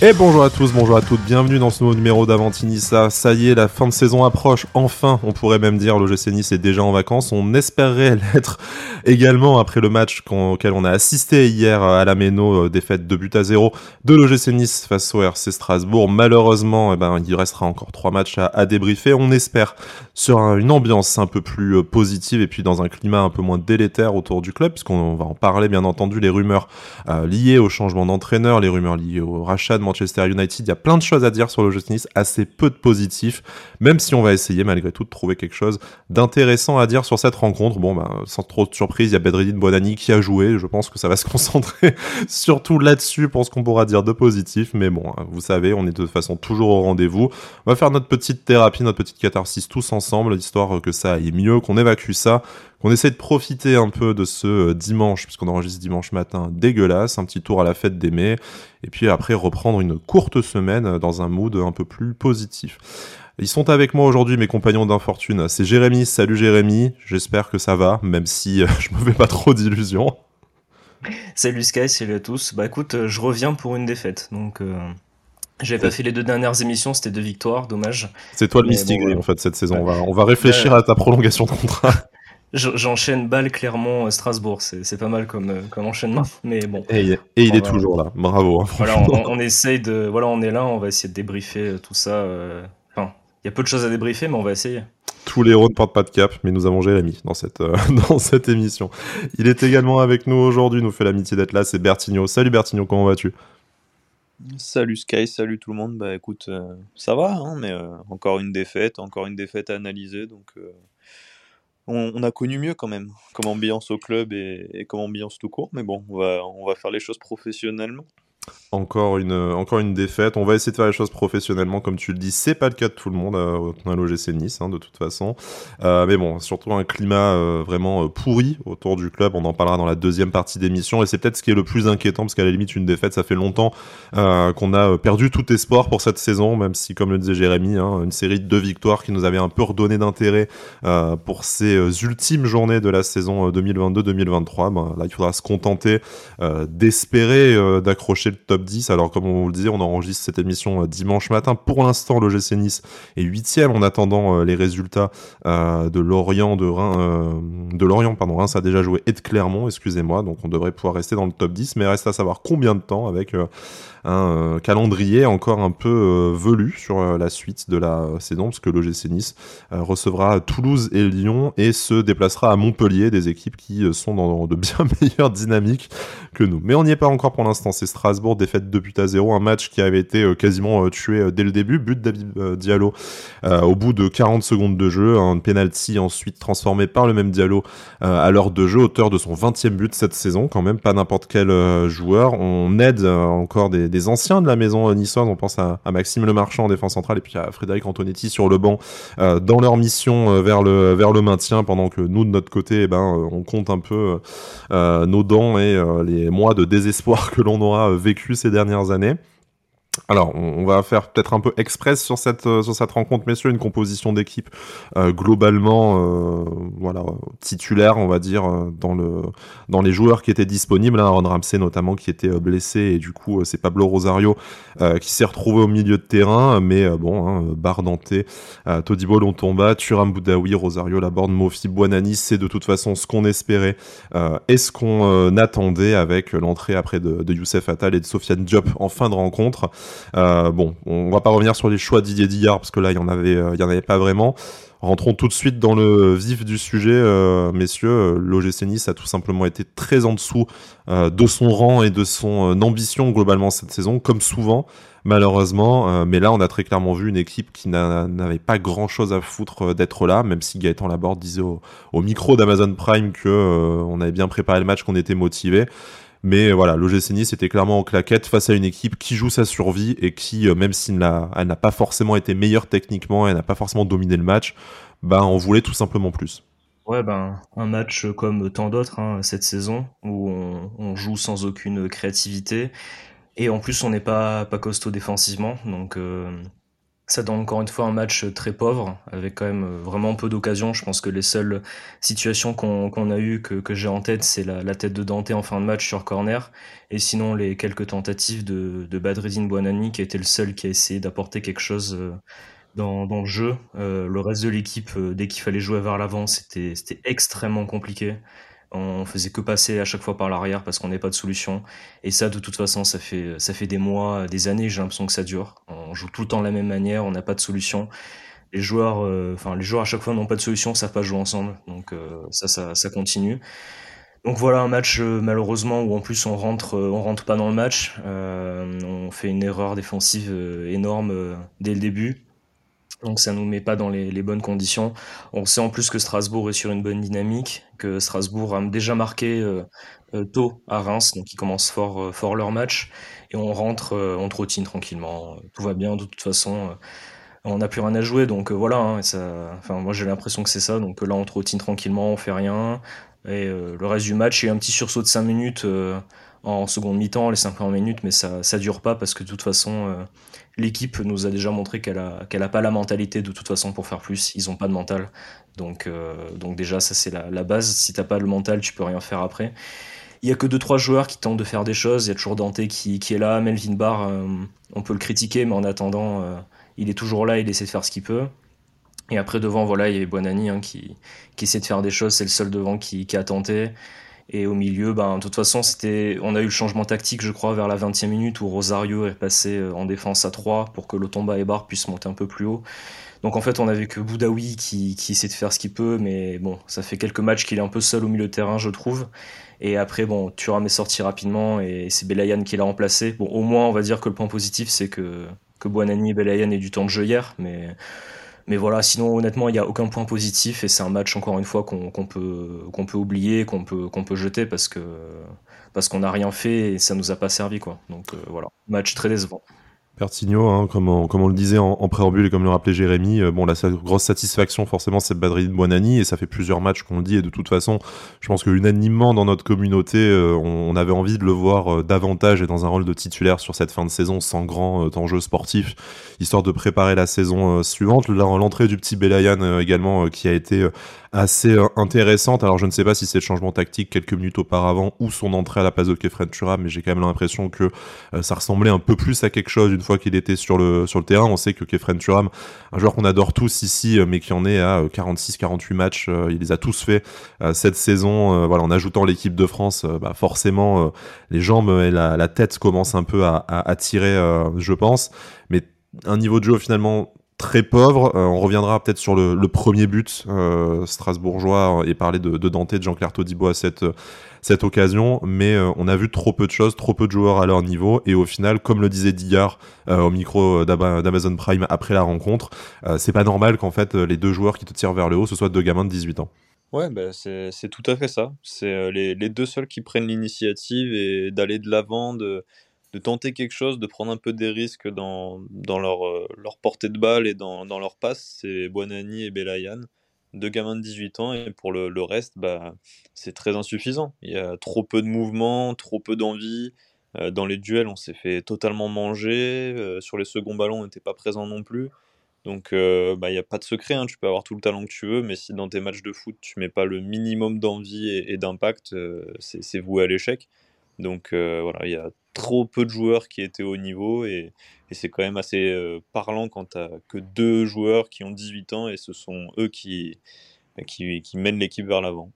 Et bonjour à tous, bonjour à toutes, bienvenue dans ce nouveau numéro d'Avantinissa. Ça y est, la fin de saison approche, enfin, on pourrait même dire, le GC Nice est déjà en vacances. On espérerait l'être également après le match auquel on a assisté hier à la Méno, euh, défaite de but à zéro de l'OGC Nice face au RC Strasbourg. Malheureusement, eh ben, il restera encore trois matchs à, débriefer. On espère sur une ambiance un peu plus euh, positive et puis dans un climat un peu moins délétère autour du club, puisqu'on va en parler bien entendu, les rumeurs euh, liées au changement d'entraîneur, les rumeurs liées au rachat de Manchester United. Il y a plein de choses à dire sur le jeu de tennis, assez peu de positifs, même si on va essayer malgré tout de trouver quelque chose d'intéressant à dire sur cette rencontre. Bon, ben, sans trop de surprise, il y a Bedreddin Bonani qui a joué. Je pense que ça va se concentrer surtout là-dessus pour ce qu'on pourra dire de positif. Mais bon, hein, vous savez, on est de toute façon toujours au rendez-vous. On va faire notre petite thérapie, notre petite catharsis tous ensemble, histoire que ça aille mieux, qu'on évacue ça qu'on essaie de profiter un peu de ce euh, dimanche, puisqu'on enregistre dimanche matin dégueulasse, un petit tour à la fête des mai, et puis après reprendre une courte semaine euh, dans un mood un peu plus positif. Ils sont avec moi aujourd'hui, mes compagnons d'infortune. C'est Jérémy. Salut Jérémy. J'espère que ça va, même si euh, je me fais pas trop d'illusions. Salut Sky, salut à tous. Bah écoute, je reviens pour une défaite. Donc, j'avais pas fait les deux dernières émissions, c'était deux victoires, dommage. C'est toi le mystique en fait cette saison. On va, on va réfléchir à ta prolongation de contrat. J'enchaîne balle clairement euh, Strasbourg, c'est pas mal comme, euh, comme enchaînement, mais bon. Et, il est toujours là, bravo. Hein, voilà, on, essaye de, voilà, on est là, on va essayer de débriefer euh, tout ça. Enfin, il y a peu de choses à débriefer, mais on va essayer. Tous les héros ne portent pas de cap, mais nous avons Jérémy dans cette, dans cette émission. Il est également avec nous aujourd'hui, nous fait l'amitié d'être là, c'est Bertigno. Salut Bertigno, comment vas-tu? Salut Sky, salut tout le monde. Bah écoute, ça va, hein, mais encore une défaite, encore une défaite à analyser, donc on, a connu mieux quand même, comme ambiance au club et, comme ambiance tout court. Mais bon, on va, on va faire les choses professionnellement. Encore une, encore une défaite. On va essayer de faire les choses professionnellement, comme tu le dis. C'est pas le cas de tout le monde euh, à l'OGC Nice, hein, de toute façon. Euh, mais bon, surtout un climat euh, vraiment pourri autour du club. On en parlera dans la deuxième partie d'émission. Et c'est peut-être ce qui est le plus inquiétant, parce qu'à la limite, une défaite, ça fait longtemps qu'on a perdu tout espoir pour cette saison, même si, comme le disait Jérémy, hein, une série de deux victoires qui nous avait un peu redonné d'intérêt pour ces ultimes journées de la saison 2022-2023. Ben, là, il faudra se contenter d'espérer d'accrocher le top 10. Alors, comme on vous le disait, on enregistre cette émission euh, dimanche matin. Pour l'instant, le GC Nice est huitième en attendant euh, les résultats euh, de Lorient, de pardon, Reims a déjà joué et de Clermont, excusez-moi. Donc, on devrait pouvoir rester dans le top 10, mais reste à savoir combien de temps avec un calendrier encore un peu velu sur la suite de la saison, parce que l'OGC Nice recevra Toulouse et Lyon et se déplacera à Montpellier, des équipes qui sont dans de bien meilleures dynamiques que nous. Mais on n'y est pas encore pour l'instant, c'est Strasbourg, défaite de but à zéro, un match qui avait été quasiment tué dès le début, but David Diallo au bout de 40 secondes de jeu, un penalty ensuite transformé par le même Diallo à l'heure de jeu, auteur de son 20e but cette saison, quand même pas n'importe quel joueur. On aide encore des anciens de la maison niçoise. On pense à, Maxime Lemarchand en défense centrale et puis à Frédéric Antonetti sur le banc euh, dans leur mission euh, vers, le, vers le maintien pendant que nous de notre côté, eh ben, euh, on compte un peu nos dents et les mois de désespoir que l'on aura vécu ces dernières années. Alors, on, va faire peut-être un peu express sur cette euh, rencontre, messieurs, une composition d'équipe euh, globalement, euh, voilà, titulaire, on va dire, dans le dans les joueurs qui étaient disponibles. Hein, Aaron Ramsey notamment qui était blessé et du coup c'est Pablo Rosario qui s'est retrouvé au milieu de terrain, mais bon, hein, Bardante, Todibo Lontomba, Turam Boudaoui, Rosario Laborde, Mofi Buonani, c'est de toute façon ce qu'on espérait et ce qu'on attendait avec l'entrée après de, de Youssef Attal et de Sofiane Diop en fin de rencontre. Euh, bon, on va pas revenir sur les choix Didier Dillard parce que là, il y en avait, euh, il y en avait pas vraiment. Rentrons tout de suite dans le vif du sujet, euh, messieurs. L'OGC Nice a tout simplement été très en dessous de son rang et de son ambition globalement cette saison, comme souvent, malheureusement. mais là, on a très clairement vu une équipe qui n'avait pas grand-chose à foutre d'être là, même si Gaëtan Laborde disait au, au micro d'Amazon Prime que on avait bien préparé le match, qu'on était motivé. Mais voilà, l'OGC Nice était clairement en claquette face à une équipe qui joue sa survie et qui, euh, même si elle n'a pas forcément été meilleure techniquement, elle n'a pas forcément dominé le match, bah, on voulait tout simplement plus. Ouais, ben, un match comme tant d'autres hein, cette saison, où on, joue sans aucune créativité, et en plus on n'est pas, pas costaud défensivement, donc euh, ça donne encore une fois un match très pauvre, avec quand même vraiment peu d'occasions. Je pense que les seules situations qu'on a eues, que, j'ai en tête, c'est la, tête de Dante en fin de match sur corner. Et sinon, les quelques tentatives de, de Buonani, qui été le seul qui a essayé d'apporter quelque chose euh, dans, le jeu. Euh, le reste de l'équipe, euh, dès qu'il fallait jouer vers l'avant, c'était extrêmement compliqué. On faisait que passer à chaque fois par l'arrière parce qu'on n'avait pas de solution. Et ça, de toute façon, ça fait, ça fait des mois, des années, j'ai l'impression que ça dure. On joue tout le temps de la même manière, on n'a pas de solution. Les joueurs, euh, enfin, les joueurs à chaque fois n'ont pas de solution, savent pas jouer ensemble. Donc, euh, ça, ça, ça continue. Donc voilà un match euh, malheureusement où en plus on rentre, on rentre pas dans le match. on fait une erreur défensive énorme dès le début. Donc ça nous met pas dans les, bonnes conditions. On sait en plus que Strasbourg est sur une bonne dynamique, que Strasbourg a déjà marqué euh, euh, tôt à Reims, donc ils commencent fort, euh, fort leur match. Et on rentre, on trottine tranquillement. Tout va bien de toute façon. on n'a plus rien à jouer, donc voilà. Hein, enfin, moi j'ai l'impression que c'est ça. Donc là on trottine tranquillement, on fait rien. Et le reste du match, il y a un petit sursaut de 5 minutes en seconde mi-temps, les 5 premières minutes, mais ça, ça dure pas parce que de toute façon l'équipe nous a déjà montré qu'elle a, qu'elle a pas la mentalité de toute façon pour faire plus. Ils ont pas de mental. Donc, euh, donc déjà, ça c'est la, base. Si t'as pas le mental, tu peux rien faire après. Il y a que deux trois joueurs qui tentent de faire des choses. Il y a toujours Dante qui, qui est là, Melvin Barr, euh, on peut le critiquer, mais en attendant, euh, il est toujours là, il essaie de faire ce qu'il peut. Et après devant, voilà, il y a Buonani hein, qui, qui essaie de faire des choses. C'est le seul devant qui a tenté. Et au milieu, ben, de toute façon, c'était, on a eu le changement tactique, je crois, vers la 20e minute où Rosario est passé euh, en défense à 3 pour que Lotomba et Bar puissent monter un peu plus haut. Donc en fait, on avait que Boudaoui qui, qui essaie de faire ce qu'il peut, mais bon, ça fait quelques matchs qu'il est un peu seul au milieu de terrain, je trouve. Et après, bon, Thuram est sorti rapidement et c'est Belayan qui l'a remplacé. Bon, au moins, on va dire que le point positif, c'est que, que Belayan aient du temps de jeu hier, mais mais voilà, sinon honnêtement, il n'y a aucun point positif et c'est un match encore une fois qu'on peut oublier, qu'on peut jeter parce qu'on n'a rien fait et ça nous a pas servi quoi. Donc euh, voilà, match très décevant. Pertigno, hein, comme, on, le disait en, préambule et comme le rappelait Jérémy, euh, bon, la grosse satisfaction forcément c'est Badri Buonani et ça fait plusieurs matchs qu'on le dit et de toute façon, je pense que unanimement dans notre communauté, euh, on, avait envie de le voir euh, davantage et dans un rôle de titulaire sur cette fin de saison sans grand enjeu sportif, histoire de préparer la saison suivante. L'entrée du petit Belayan également qui a été assez intéressante. Alors je ne sais pas si c'est le changement tactique quelques minutes auparavant ou son entrée à la place de Kefren Turam, mais j'ai quand même l'impression que ça ressemblait un peu plus à quelque chose qu'il était sur le terrain. On sait que Kefren Turam, un joueur qu'on adore tous ici, euh, mais qui en est à 46-48 matchs, il les a tous fait cette saison. voilà, en ajoutant l'équipe de France, bah forcément les jambes et la, tête commencent un peu à, tirer, je pense. Mais un niveau de jeu finalement très pauvre. Euh, on reviendra peut-être sur le, premier but euh, strasbourgeois et parler de, Dante de Jean-Claire Todibo à cette, cette occasion. Mais euh, on a vu trop peu de choses, trop peu de joueurs à leur niveau. Et au final, comme le disait Dillard au micro d'Amazon Prime après la rencontre, c'est pas normal qu'en fait les deux joueurs qui te tirent vers le haut, ce soient deux gamins de 18 ans. Ouais, bah, c'est tout à fait ça. C'est les, deux seuls qui prennent l'initiative et d'aller de l'avant, de tenter quelque chose, de prendre un peu des risques dans, euh, leur portée de balle et dans, dans leur passe, c'est Buonani et Belayan, deux gamins de 18 ans, et pour le, le reste, bah, c'est très insuffisant. Il y a trop peu de mouvement, trop peu d'envie. Euh, dans les duels, on s'est fait totalement manger. Euh, sur les seconds ballons, on n'était pas présent non plus. Donc, bah, il n'y a pas de secret, hein. tu peux avoir tout le talent que tu veux, mais si dans tes matchs de foot, tu mets pas le minimum d'envie et, et d'impact, c'est voué à l'échec. Donc voilà, il y a trop peu de joueurs qui étaient au niveau et, c'est quand même assez euh, parlant quand tu que deux joueurs qui ont 18 ans et ce sont eux qui, qui mènent l'équipe vers l'avant.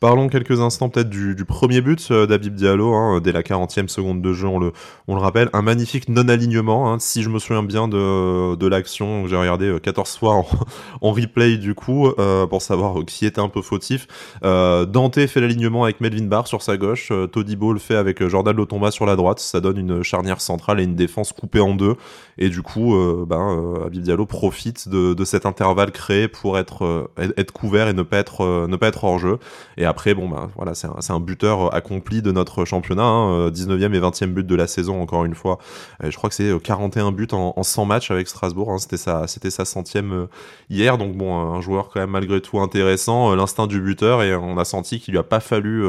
Parlons quelques instants peut-être du, premier but euh, d'Abib Diallo, hein, dès la 40e seconde de jeu, on le, rappelle. Un magnifique non-alignement, hein, si je me souviens bien de, l'action, j'ai regardé 14 euh, fois en, replay du coup, euh, pour savoir qui était un peu fautif. Dante fait l'alignement avec Melvin Barr sur sa gauche, Todibo le fait avec Jordan Lotomba sur la droite, ça donne une charnière centrale et une défense coupée en deux, et du coup, ben, Abib Diallo profite de, cet intervalle créé pour être, couvert et ne pas être, hors jeu. Après, bah, voilà, c'est un, buteur euh, accompli de notre championnat. Hein, 19e euh, et 20e but de la saison, encore une fois. je crois que c'est 41 euh, buts en, en 100 matchs avec Strasbourg. Hein, c'était sa, sa centième hier. Donc bon, un joueur quand même malgré tout intéressant. L'instinct du buteur et on a senti qu'il lui a pas fallu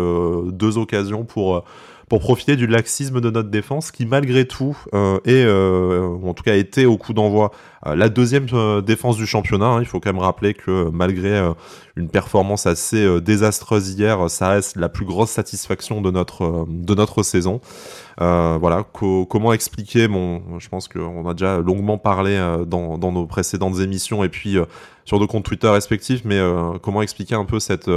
deux occasions pour profiter du laxisme de notre défense qui malgré tout est, en tout cas était au coup d'envoi la deuxième défense du championnat. Hein. Il faut quand même rappeler que malgré une performance assez désastreuse hier, ça reste la plus grosse satisfaction de notre, de notre saison. Euh, voilà, comment expliquer Bon, je pense qu'on a déjà longuement parlé euh, dans, dans, nos précédentes émissions et puis euh, sur nos comptes Twitter respectifs, mais comment expliquer un peu cette,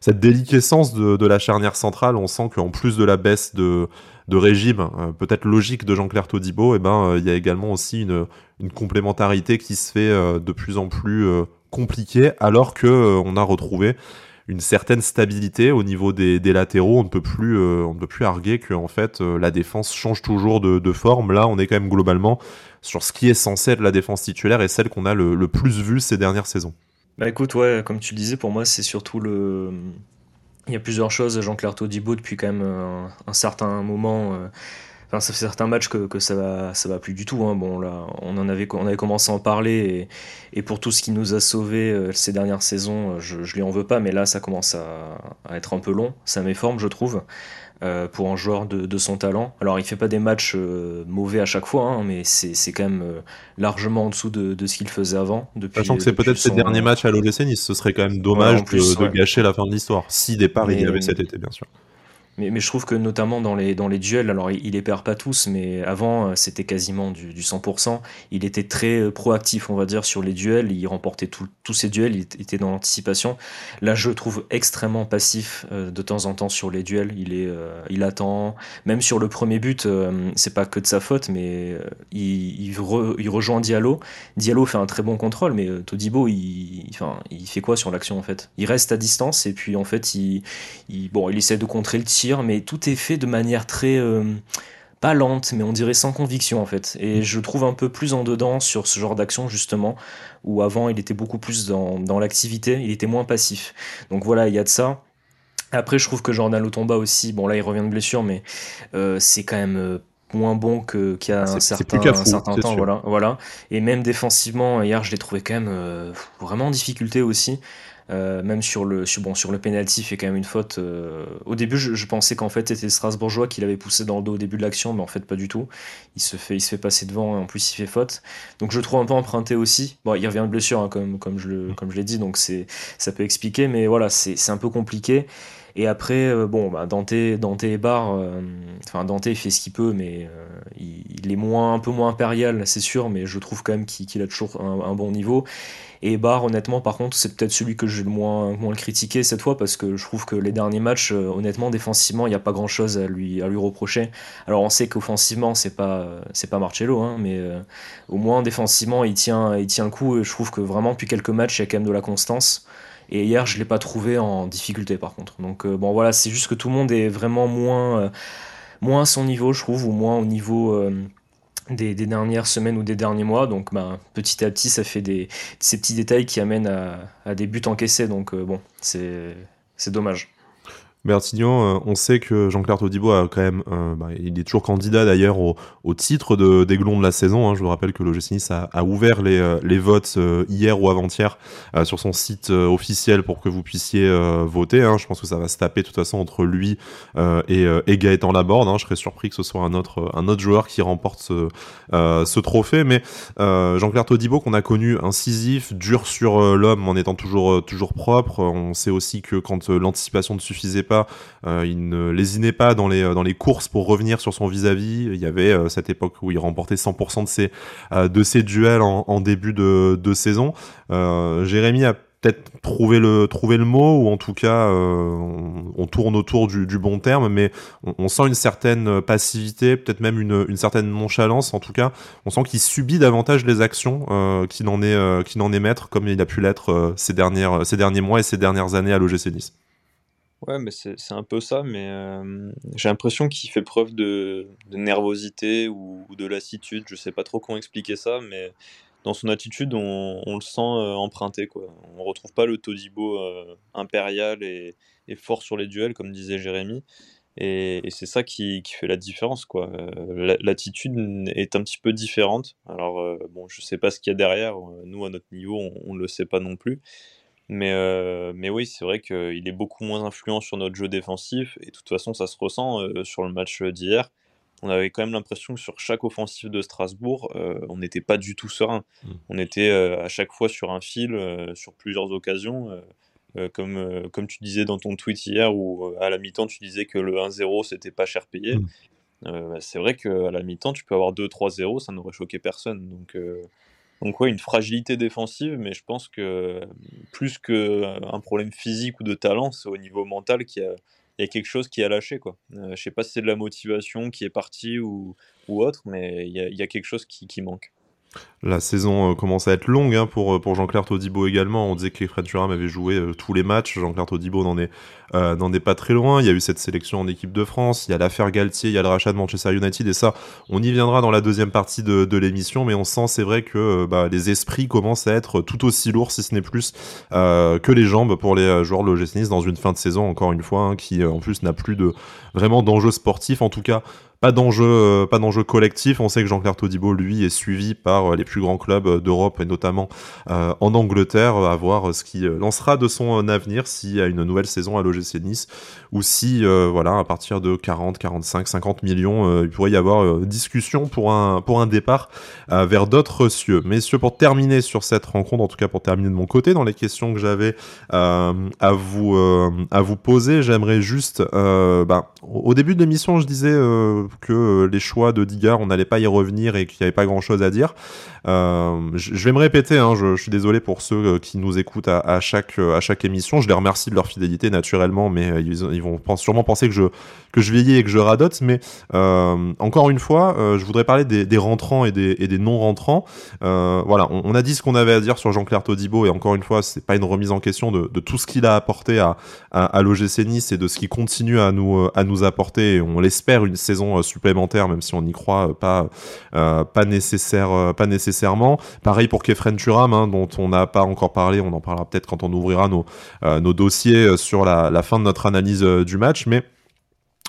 cette déliquescence de, de, la charnière centrale? On sent qu'en plus de la baisse de, de régime, peut-être logique de Jean-Claire Todibo, et eh ben, il y a également aussi une, complémentarité qui se fait de plus en plus compliquée, alors que on a retrouvé une certaine stabilité au niveau des, latéraux. On ne peut plus, euh, arguer que en fait euh, la défense change toujours de, forme. Là, on est quand même globalement sur ce qui est censé être la défense titulaire et celle qu'on a le, plus vue ces dernières saisons. Bah écoute, ouais, comme tu le disais, pour moi, c'est surtout le. Il y a plusieurs choses. Jean-Claire Todibo, depuis quand même un, un certain moment, Enfin, ça fait certains matchs que, ça va, ça va plus du tout. Hein. Bon, là, on en avait, commencé à en parler et, pour tout ce qui nous a sauvés euh, ces dernières saisons, euh, je, je lui en veux pas, mais là, ça commence à, à être un peu long. Ça m'éforme, je trouve, euh, pour un joueur de, de, son talent. Alors, il fait pas des matchs euh, mauvais à chaque fois, hein, mais c'est quand même largement en dessous de, de ce qu'il faisait avant. Depuis, Sachant que c'est peut-être ses derniers matchs à l'OGC Nice, ce serait quand même dommage de, gâcher la fin de l'histoire. Si départ il y avait cet été, bien sûr. Mais, je trouve que notamment dans les, dans les duels, alors il, les perd pas tous, mais avant euh, c'était quasiment du, du 100%. Il était très euh, proactif, on va dire, sur les duels. Il remportait tous ses duels, il était dans l'anticipation. Là, je trouve extrêmement passif euh, de temps en temps sur les duels. Il, est, il attend. Même sur le premier but, c'est pas que de sa faute, mais il, il, il, rejoint Diallo. Diallo fait un très bon contrôle, mais Todibo, il, enfin, il fait quoi sur l'action en fait? Il reste à distance et puis en fait, il, il, bon, il essaie de contrer le tir mais tout est fait de manière très euh, pas lente, mais on dirait sans conviction en fait. Et je trouve un peu plus en dedans sur ce genre d'action justement, où avant il était beaucoup plus dans, dans l'activité, il était moins passif. Donc voilà, il y a de ça. Après, je trouve que Jordan Lotomba aussi, bon là il revient de blessure, mais euh, c'est quand même euh, moins bon qu'il y a un certain, un certain temps. Voilà, voilà. Et même défensivement, hier je l'ai trouvé quand même vraiment en difficulté aussi. Euh, même sur le, sur, bon, sur le penalty, il fait quand même une faute. Euh, au début, je, pensais qu'en fait c'était Strasbourgeois qui l'avait poussé dans le dos au début de l'action, mais en fait pas du tout. Il se fait, il se fait passer devant et en plus il fait faute. Donc je le trouve un peu emprunté aussi. Bon, il revient de blessure, hein, comme, comme je, le, comme je l'ai dit, donc c'est, ça peut expliquer, mais voilà, c'est, un peu compliqué. Et après, euh, bon, bah, Dante, et Barre, enfin Dante fait ce qu'il peut, mais il, est un peu moins impérial, c'est sûr, mais je trouve quand même qu'il, a toujours un, bon niveau. Et Barr, honnêtement, par contre, c'est peut-être celui que j'ai le moins, moins critiqué cette fois parce que je trouve que les derniers matchs, euh, honnêtement, défensivement, il n'y a pas grand-chose à lui, reprocher. Alors, on sait qu'offensivement, c'est pas, pas Marcello, hein, mais euh, au moins défensivement, il tient, il tient le coup. Et je trouve que vraiment, depuis quelques matchs, il y a quand même de la constance. Et hier, je l'ai pas trouvé en difficulté, par contre. Donc, euh, bon, voilà, c'est juste que tout le monde est vraiment moins, moins à son niveau, je trouve, ou moins au niveau des, dernières semaines ou des derniers mois. Donc bah, petit à petit, ça fait ces petits détails qui amènent à, à des buts encaissés. Donc euh, bon, c'est dommage. Bertignon, euh, on sait que Jean-Claire Todibo a quand même, euh, bah, il est toujours candidat d'ailleurs au, titre de d'aiglon de la saison. Hein. Je vous rappelle que l'OGC Nice a, ouvert les, euh, votes hier ou avant-hier sur son site officiel pour que vous puissiez voter. Hein. Je pense que ça va se taper de toute façon entre lui et, Gaëtan Laborde. Hein. Je serais surpris que ce soit un autre, joueur qui remporte ce, trophée. Mais Jean-Claire Todibo, qu'on a connu incisif, dur sur l'homme en étant toujours propre. On sait aussi que quand l'anticipation ne suffisait pas, euh, il ne lésinait pas dans les, dans les courses pour revenir sur son vis-à-vis. Il y avait euh, cette époque où il remportait 100% de ses, euh, de ses duels en, début de, saison. Jérémy a peut-être trouvé le, le mot, ou en tout cas, on, tourne autour du, bon terme, mais on, sent une certaine passivité, peut-être même une, certaine nonchalance, en tout cas, on sent qu'il subit davantage les actions euh, qu'il n'en est, maître, comme il a pu l'être ces, ces derniers mois et ces dernières années à l'OGC Nice. Ouais, mais c'est un peu ça, mais euh, j'ai l'impression qu'il fait preuve de, nervosité ou, de lassitude. Je sais pas trop comment expliquer ça, mais dans son attitude, on, on le sent euh, emprunté. Quoi. On retrouve pas le Todibo euh, impérial et, fort sur les duels, comme disait Jérémy. Et, c'est ça qui, fait la différence. quoi. L'attitude est un petit peu différente. Alors, bon, je sais pas ce qu'il y a derrière. Nous, à notre niveau, on ne le sait pas non plus. Mais, euh, mais oui, c'est vrai qu'il est beaucoup moins influent sur notre jeu défensif. Et de toute façon, ça se ressent euh, sur le match d'hier. On avait quand même l'impression que sur chaque offensive de Strasbourg, euh, on n'était pas du tout serein. Mm. On était à chaque fois sur un fil, sur plusieurs occasions. comme, comme tu disais dans ton tweet hier, où à la mi-temps, tu disais que le 1-0, c'était pas cher payé. Mm. c'est vrai qu'à la mi-temps, tu peux avoir 2-3-0, ça n'aurait choqué personne. Donc donc ouais, une fragilité défensive, mais je pense que plus qu'un problème physique ou de talent, c'est au niveau mental qu'il y a, quelque chose qui a lâché. Quoi. Euh, je sais pas si c'est de la motivation qui est partie ou, autre, mais il y a, quelque chose qui manque. La saison euh, commence à être longue hein, pour, euh, pour Jean-Claire Todibo également. On disait que Fred Thuram avait joué euh, tous les matchs. Jean-Claire Todibo n'en est, pas très loin. Il y a eu cette sélection en équipe de France. Il y a l'affaire Galtier, il y a le rachat de Manchester United. Et ça, on y viendra dans la deuxième partie de, l'émission. Mais on sent, c'est vrai que bah, les esprits commencent à être tout aussi lourds, si ce n'est plus, que les jambes pour les joueurs de l'OGC dans une fin de saison, encore une fois, hein, qui en plus n'a plus vraiment d'enjeux sportifs. En tout cas, pas d'enjeu, euh, pas d'enjeu collectif. On sait que Jean-Claire Todibo, lui, est suivi par euh, les plus grands clubs euh, d'Europe et notamment en Angleterre, à voir ce qui lancera de son avenir s'il y a une nouvelle saison à l'OGC Nice ou si, voilà, à partir de 40, 45, 50 millions, il pourrait y avoir discussion pour un, départ vers d'autres cieux. Messieurs, pour terminer sur cette rencontre, en tout cas pour terminer de mon côté dans les questions que j'avais à vous, poser, j'aimerais juste, bah, au début de l'émission, je disais que euh, les choix de Digard, on n'allait pas y revenir et qu'il n'y avait pas grand-chose à dire. Euh, je vais me répéter, hein, je, suis désolé pour ceux euh, qui nous écoutent à, chaque, à chaque émission. Je les remercie de leur fidélité naturellement, mais ils, vont sûrement penser que je, que je vieillis et que je radote. Mais encore une fois, je voudrais parler des, rentrants et des, non-rentrants. voilà, on, a dit ce qu'on avait à dire sur Jean-Claire Todibo, et encore une fois, c'est pas une remise en question de, tout ce qu'il a apporté à, à, à l'OGC Nice et de ce qu'il continue à nous, à nous apporter. On l'espère une saison supplémentaire, même si on n'y croit pas, euh, pas, nécessaire, euh, pas nécessairement. Pareil pour Kefren Turam, hein, dont on n'a pas encore parlé, on en parlera peut-être quand on ouvrira nos, euh, nos dossiers sur la, fin de notre analyse du match, mais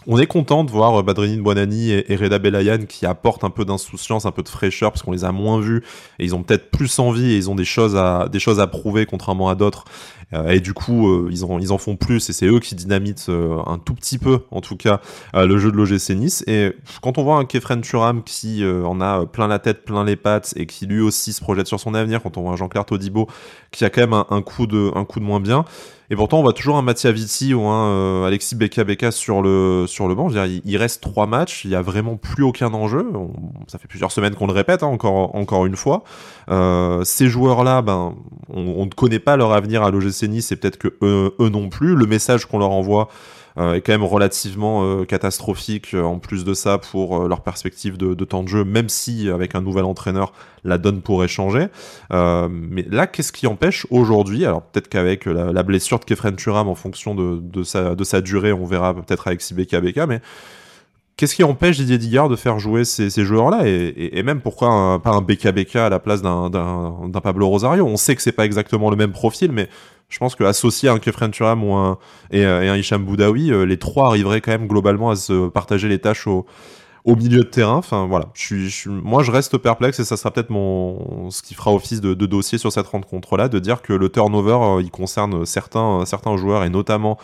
on est content de voir Badrini Buonani et, Reda Belayan qui apportent un peu d'insouciance, un peu de fraîcheur parce qu'on les a moins vus et ils ont peut-être plus envie et ils ont des choses à prouver contrairement à d'autres. euh, et du coup, euh, ils, en, font plus et c'est eux qui dynamitent euh, un tout petit peu, en tout cas, le jeu de l'OGC Nice. Et quand on voit un Kefren Turam qui en a plein la tête, plein les pattes et qui lui aussi se projette sur son avenir, quand on voit un Jean-Claire Todibo qui a quand même un, coup, de, moins bien, et pourtant, on voit toujours un Mattia Vitti ou un Alexis Beka Beka sur le, banc. Il, reste trois matchs, il n'y a vraiment plus aucun enjeu. ça fait plusieurs semaines qu'on le répète, hein, encore, encore une fois. ces joueurs-là, ben, on, on, ne connaît pas leur avenir à l'OGC c'est peut-être que eux, non plus. Le message qu'on leur envoie euh, est quand même relativement euh, catastrophique euh, en plus de ça pour leur perspective de, temps de jeu, même si avec un nouvel entraîneur, la donne pourrait changer. mais là, qu'est-ce qui empêche aujourd'hui Alors peut-être qu'avec la, blessure de Kefren Turam en fonction de, sa, de sa durée, on verra peut-être avec Sibeka Beka, mais Qu'est-ce qui empêche Didier Digard de faire jouer ces, joueurs-là et, même pourquoi pas un BKBK à la place d'un Pablo Rosario? On sait que c'est pas exactement le même profil, mais je pense qu'associé à un Kefren Turam un, et, un Hicham Boudaoui, euh, les trois arriveraient quand même globalement à se partager les tâches au, milieu de terrain. Enfin voilà, moi je reste perplexe et ça sera peut-être ce qui fera office de, dossier sur cette rencontre-là, de dire que le turnover euh, il concerne certains joueurs et notamment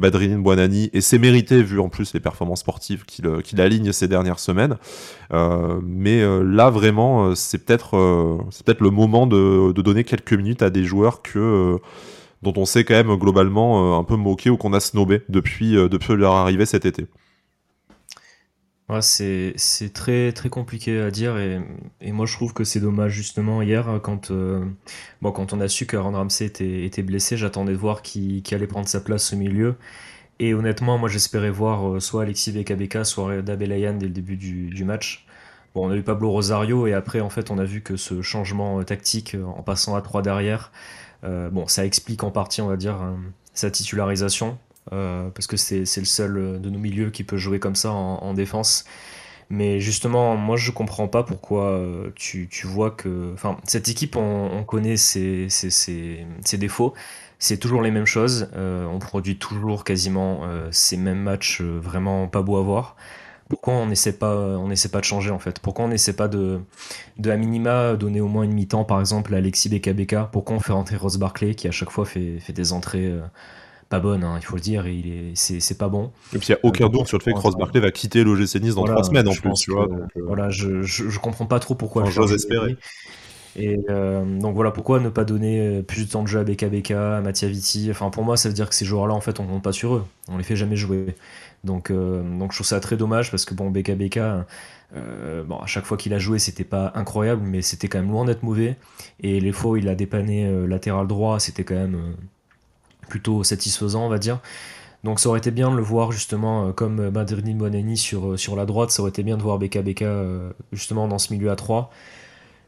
Badrine Buonani et c'est mérité vu en plus les performances sportives qu'il euh, aligne ces dernières semaines. mais là vraiment c'est peut-être le moment de, donner quelques minutes à des joueurs dont on s'est quand même globalement euh, un peu moqué ou qu'on a snobé euh, depuis leur arrivée cet été. C'est très, très compliqué à dire et, moi je trouve que c'est dommage justement hier quand, euh, quand on a su que Aaron Ramsey était, blessé, j'attendais de voir qui, allait prendre sa place au milieu et honnêtement moi j'espérais voir soit Alexis Bekabeka soit Reda Belayan dès le début du, match. Bon on a eu Pablo Rosario et après en fait on a vu que ce changement tactique en passant à 3 derrière euh, bon, ça explique en partie, on va dire, euh, sa titularisation, euh, parce que c'est le seul de nos milieux qui peut jouer comme ça en, défense. Mais justement, moi je comprends pas pourquoi tu, tu, vois que. Enfin, cette équipe, on, connaît ses, ses, ses, défauts. C'est toujours les mêmes choses. on produit toujours quasiment ces mêmes matchs vraiment pas beaux à voir. pourquoi on n'essaie pas, pas de changer en fait? Pourquoi on n'essaie pas de, de à minima donner au moins une mi-temps par exemple à Alexis BKBK Pourquoi on fait rentrer Ross Barclay qui à chaque fois fait, fait des entrées euh, pas bonnes, hein, il faut le dire, et il est, c'est, pas bon. Et puis il n'y a aucun doute sur le fait que Ross Barclay va quitter l'OGC Nice dans trois semaines en plus, tu vois. Euh, voilà, je, je, comprends pas trop pourquoi. j'ose espérer. Et euh, donc voilà pourquoi ne pas donner plus de temps de jeu à BKBK, à Mattia Vitti. Enfin pour moi ça veut dire que ces joueurs-là en fait on compte pas sur eux, on les fait jamais jouer. Donc, euh, donc je trouve ça très dommage parce que bon, BKBK, euh, bon, à chaque fois qu'il a joué, c'était pas incroyable, mais c'était quand même loin d'être mauvais. Et les fois où il a dépanné euh, latéral droit, c'était quand même plutôt satisfaisant, on va dire. Donc ça aurait été bien de le voir justement comme Badrini Bonani sur, sur la droite, ça aurait été bien de voir BKBK justement dans ce milieu à 3.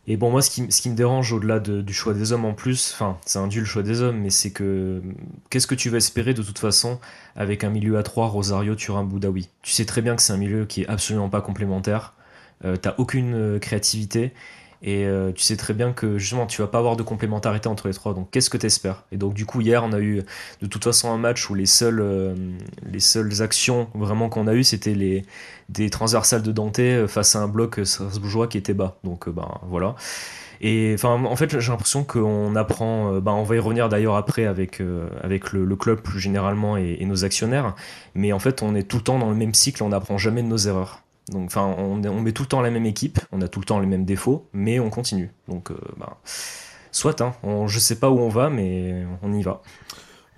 Et bon, moi, ce qui, ce qui me dérange au-delà du choix des hommes en plus, enfin, c'est un dû le choix des hommes, mais c'est que qu'est-ce que tu vas espérer de toute façon avec un milieu à 3, Rosario, Turin, Boudaoui Tu sais très bien que c'est un milieu qui est absolument pas complémentaire, euh, t'as aucune euh, créativité, et euh, tu sais très bien que justement, tu vas pas avoir de complémentarité entre les trois. Donc, qu'est-ce que tu espères Et donc, du coup, hier, on a eu de toute façon un match où les seules, euh, les seules actions vraiment qu'on a eues, c'était les, des transversales de Dante euh, face à un bloc strasbourgeois qui était bas. Donc, ben voilà. Et enfin, en fait, j'ai l'impression qu'on apprend. Ben, on va y revenir d'ailleurs après avec, avec le, club plus généralement et, et, nos actionnaires. Mais en fait, on est tout le temps dans le même cycle, on n'apprend jamais de nos erreurs. Donc, enfin, on, met tout le temps la même équipe, on a tout le temps les mêmes défauts, mais on continue. Donc, euh, bah, soit, hein, on, je sais pas où on va, mais on y va.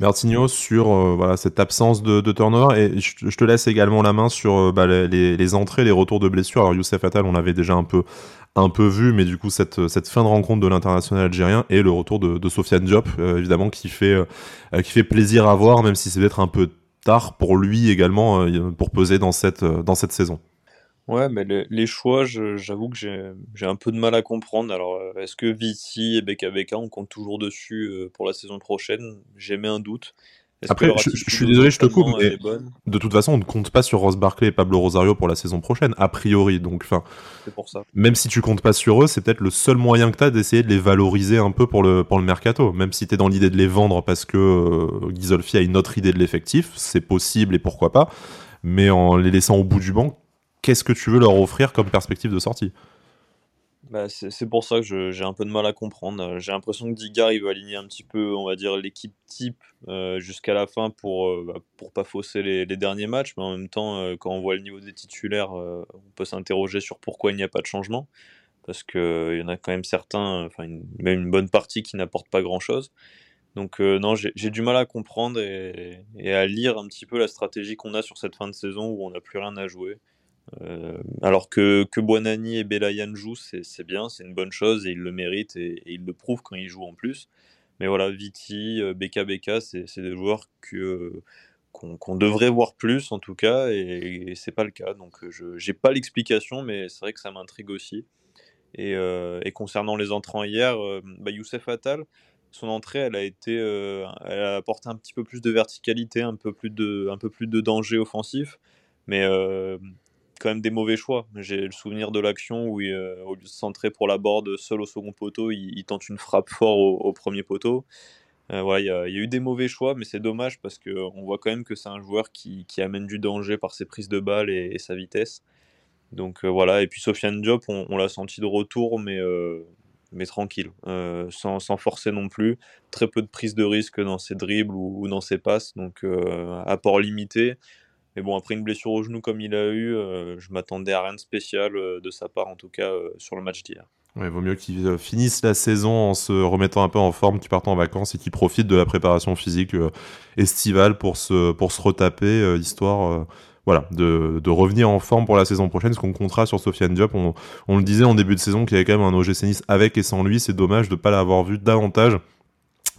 Bertigno sur euh, voilà, cette absence de, turnover et je, te laisse également la main sur euh, bah, les, entrées, les retours de blessures. Alors Youssef Attal, on l'avait déjà un peu, un peu vu, mais du coup cette, cette fin de rencontre de l'international algérien et le retour de, Sofiane Diop, évidemment, qui fait, qui fait plaisir à voir, même si c'est peut-être un peu tard pour lui également pour peser dans cette, dans cette saison. Ouais, mais les, choix, j'avoue que j'ai un peu de mal à comprendre. Alors, euh, est-ce que Vici et BKBK, on compte toujours dessus euh, pour la saison prochaine? J'ai mis un doute. Après, je, suis désolé, je te coupe, mais de toute façon, on ne compte pas sur Ross Barkley et Pablo Rosario pour la saison prochaine, a priori. Donc, enfin, pour ça. Même si tu comptes pas sur eux, c'est peut-être le seul moyen que tu as d'essayer de les valoriser un peu pour le, pour le mercato. Même si tu es dans l'idée de les vendre parce que euh, Ghisolfi a une autre idée de l'effectif, c'est possible et pourquoi pas. Mais en les laissant au bout du banc, qu'est-ce que tu veux leur offrir comme perspective de sortie? Bah, c'est pour ça que j'ai un peu de mal à comprendre. J'ai l'impression que Digar il va aligner un petit peu, on va dire, l'équipe type euh, jusqu'à la fin pour euh, bah, pour pas fausser les, derniers matchs, mais en même temps, euh, quand on voit le niveau des titulaires, on peut s'interroger sur pourquoi il n'y a pas de changement, parce qu'il y en a quand même certains, enfin même une bonne partie qui n'apportent pas grand chose. Donc non, j'ai du mal à comprendre et, et, à lire un petit peu la stratégie qu'on a sur cette fin de saison où on n'a plus rien à jouer. Euh, alors que, que et Belayan jouent, c'est bien, c'est une bonne chose et ils le méritent et, ils le prouvent quand ils jouent en plus. Mais voilà, Viti, euh, c'est des joueurs que qu'on devrait voir plus en tout cas et, c'est pas le cas. Donc je j'ai pas l'explication, mais c'est vrai que ça m'intrigue aussi. Et, euh, concernant les entrants hier, bah Youssef Attal, son entrée, elle a été, elle a apporté un petit peu plus de verticalité, un peu plus de, un peu plus de danger offensif. Mais quand même des mauvais choix. J'ai le souvenir de l'action où, euh, au lieu de se centrer pour la board seul au second poteau, il, tente une frappe fort au, premier poteau. Euh, il y, a eu des mauvais choix, mais c'est dommage parce qu'on voit quand même que c'est un joueur qui, amène du danger par ses prises de balles et, sa vitesse. Donc euh, voilà, et puis Sofiane Diop, on, l'a senti de retour, mais, mais tranquille, sans, sans, forcer non plus. Très peu de prise de risque dans ses dribbles ou, ou dans ses passes, donc apport limité. Mais bon, après une blessure au genou comme il a eu, euh, je m'attendais à rien de spécial euh, de sa part, en tout cas euh, sur le match d'hier. Il vaut mieux qu'il finisse la saison en se remettant un peu en forme, qu'il parte en vacances et qu'il profite de la préparation physique estivale pour se, pour se retaper, histoire voilà, de, de, revenir en forme pour la saison prochaine, ce qu'on comptera sur Sofiane Diop. On, on, le disait en début de saison qu'il y avait quand même un OGC Nice avec et sans lui. C'est dommage de ne pas l'avoir vu davantage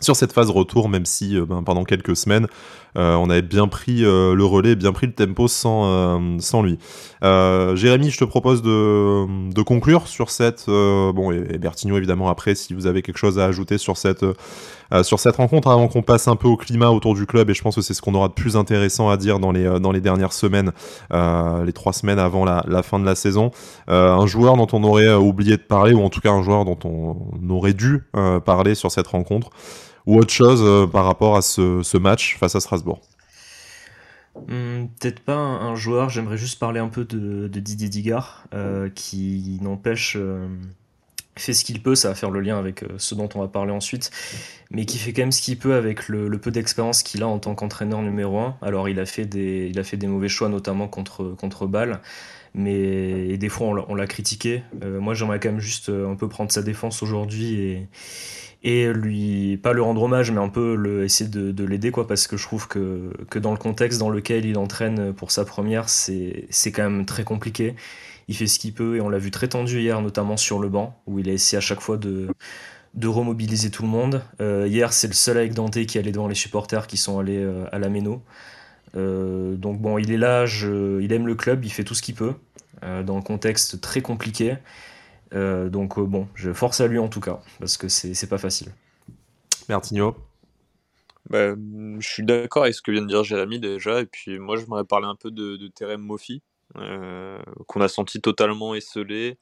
sur cette phase retour, même si ben, pendant quelques semaines, on avait bien pris euh, le relais, bien pris le tempo sans, euh, sans lui. Jérémy, je te propose de, conclure sur cette... bon, et, Bertigno évidemment après, si vous avez quelque chose à ajouter sur cette, sur cette rencontre, avant qu'on passe un peu au climat autour du club, et je pense que c'est ce qu'on aura de plus intéressant à dire dans les, dans les dernières semaines, les trois semaines avant la fin de la saison. un joueur dont on aurait oublié de parler, ou en tout cas un joueur dont on aurait dû parler sur cette rencontre ou autre chose euh, par rapport à ce, match face à Strasbourg Hmm, peut-être pas un, joueur, j'aimerais juste parler un peu de, Didier Digard, euh, qui n'empêche euh, fait ce qu'il peut, ça va faire le lien avec ce dont on va parler ensuite, mais qui fait quand même ce qu'il peut avec le, peu d'expérience qu'il a en tant qu'entraîneur numéro 1. Alors il a fait des, il a fait des mauvais choix, notamment contre, contre Bâle, mais des fois on l'a critiqué. moi j'aimerais quand même juste un peu prendre sa défense aujourd'hui et et lui pas le rendre hommage mais un peu essayer de, de l'aider quoi parce que je trouve que, que dans le contexte dans lequel il entraîne pour sa première c'est quand même très compliqué. Il fait ce qu'il peut et on l'a vu très tendu hier notamment sur le banc où il a essayé à chaque fois de de remobiliser tout le monde. Euh, hier c'est le seul avec Dante qui allait devant les supporters qui sont allés euh, à la méno. Euh, donc bon il est là il aime le club il fait tout ce qu'il peut dans le contexte très compliqué donc euh, bon, je force à lui en tout cas, parce que c'est pas facile. Mertigno bah, Je suis d'accord avec ce que vient de dire Jérémy déjà, et puis moi je m'aurais parlé un peu de, de Terem Mofi, euh, qu'on a senti totalement esselé,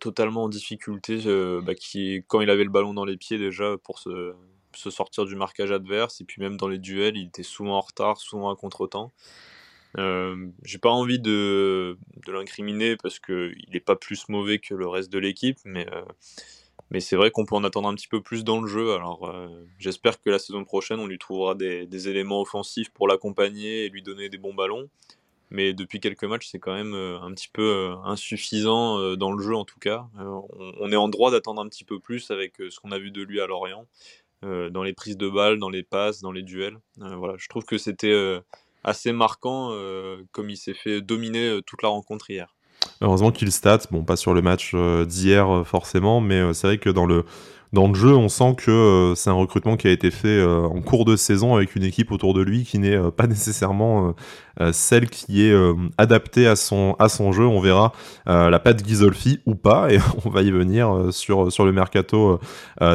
totalement en difficulté, bah, qui, quand il avait le ballon dans les pieds déjà pour se, se, sortir du marquage adverse, et puis même dans les duels, il était souvent en retard, souvent à contre-temps. Euh, j'ai pas envie de, l'incriminer parce qu'il n'est pas plus mauvais que le reste de l'équipe, mais, euh, mais c'est vrai qu'on peut en attendre un petit peu plus dans le jeu. Alors euh, j'espère que la saison prochaine, on lui trouvera des, éléments offensifs pour l'accompagner et lui donner des bons ballons. Mais depuis quelques matchs, c'est quand même un petit peu insuffisant dans le jeu en tout cas. On est en droit d'attendre un petit peu plus avec ce qu'on a vu de lui à Lorient. dans les prises de balles, dans les passes, dans les duels. voilà, je trouve que c'était assez marquant euh, comme il s'est fait dominer euh, toute la rencontre hier. Heureusement qu'il stat, bon pas sur le match euh, d'hier forcément, mais c'est vrai que dans le dans le jeu, on sent que euh, c'est un recrutement qui a été fait euh, en cours de saison avec une équipe autour de lui qui n'est euh, pas nécessairement celle qui est adaptée à son, à son jeu. On verra la patte Ghisolfi ou pas, et on va y venir sur, sur le mercato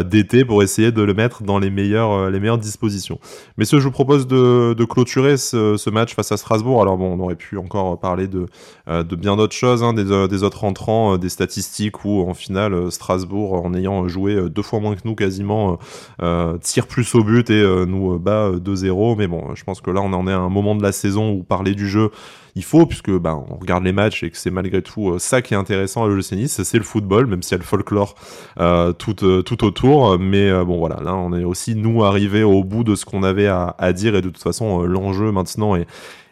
d'été pour essayer de le mettre dans les meilleures, les meilleures dispositions. Messieurs, je vous propose de, clôturer ce, ce, match face à Strasbourg. Alors bon, on aurait pu encore parler de, de bien d'autres choses, hein, des, des autres entrants, des statistiques où en finale Strasbourg, en ayant joué deux fois moins que nous quasiment, euh, euh, tire plus au but et euh, nous bat 2-0. Mais bon, je pense que là, on en est à un moment de la saison où parler du jeu, il faut, puisque bah, on regarde les matchs et que c'est malgré tout ça qui est intéressant à l'OGC Nice, c'est le football, même s'il y a le folklore tout, tout autour. Mais bon, voilà, là, on est aussi, nous, arrivés au bout de ce qu'on avait à, à, dire, et de toute façon, l'enjeu maintenant est,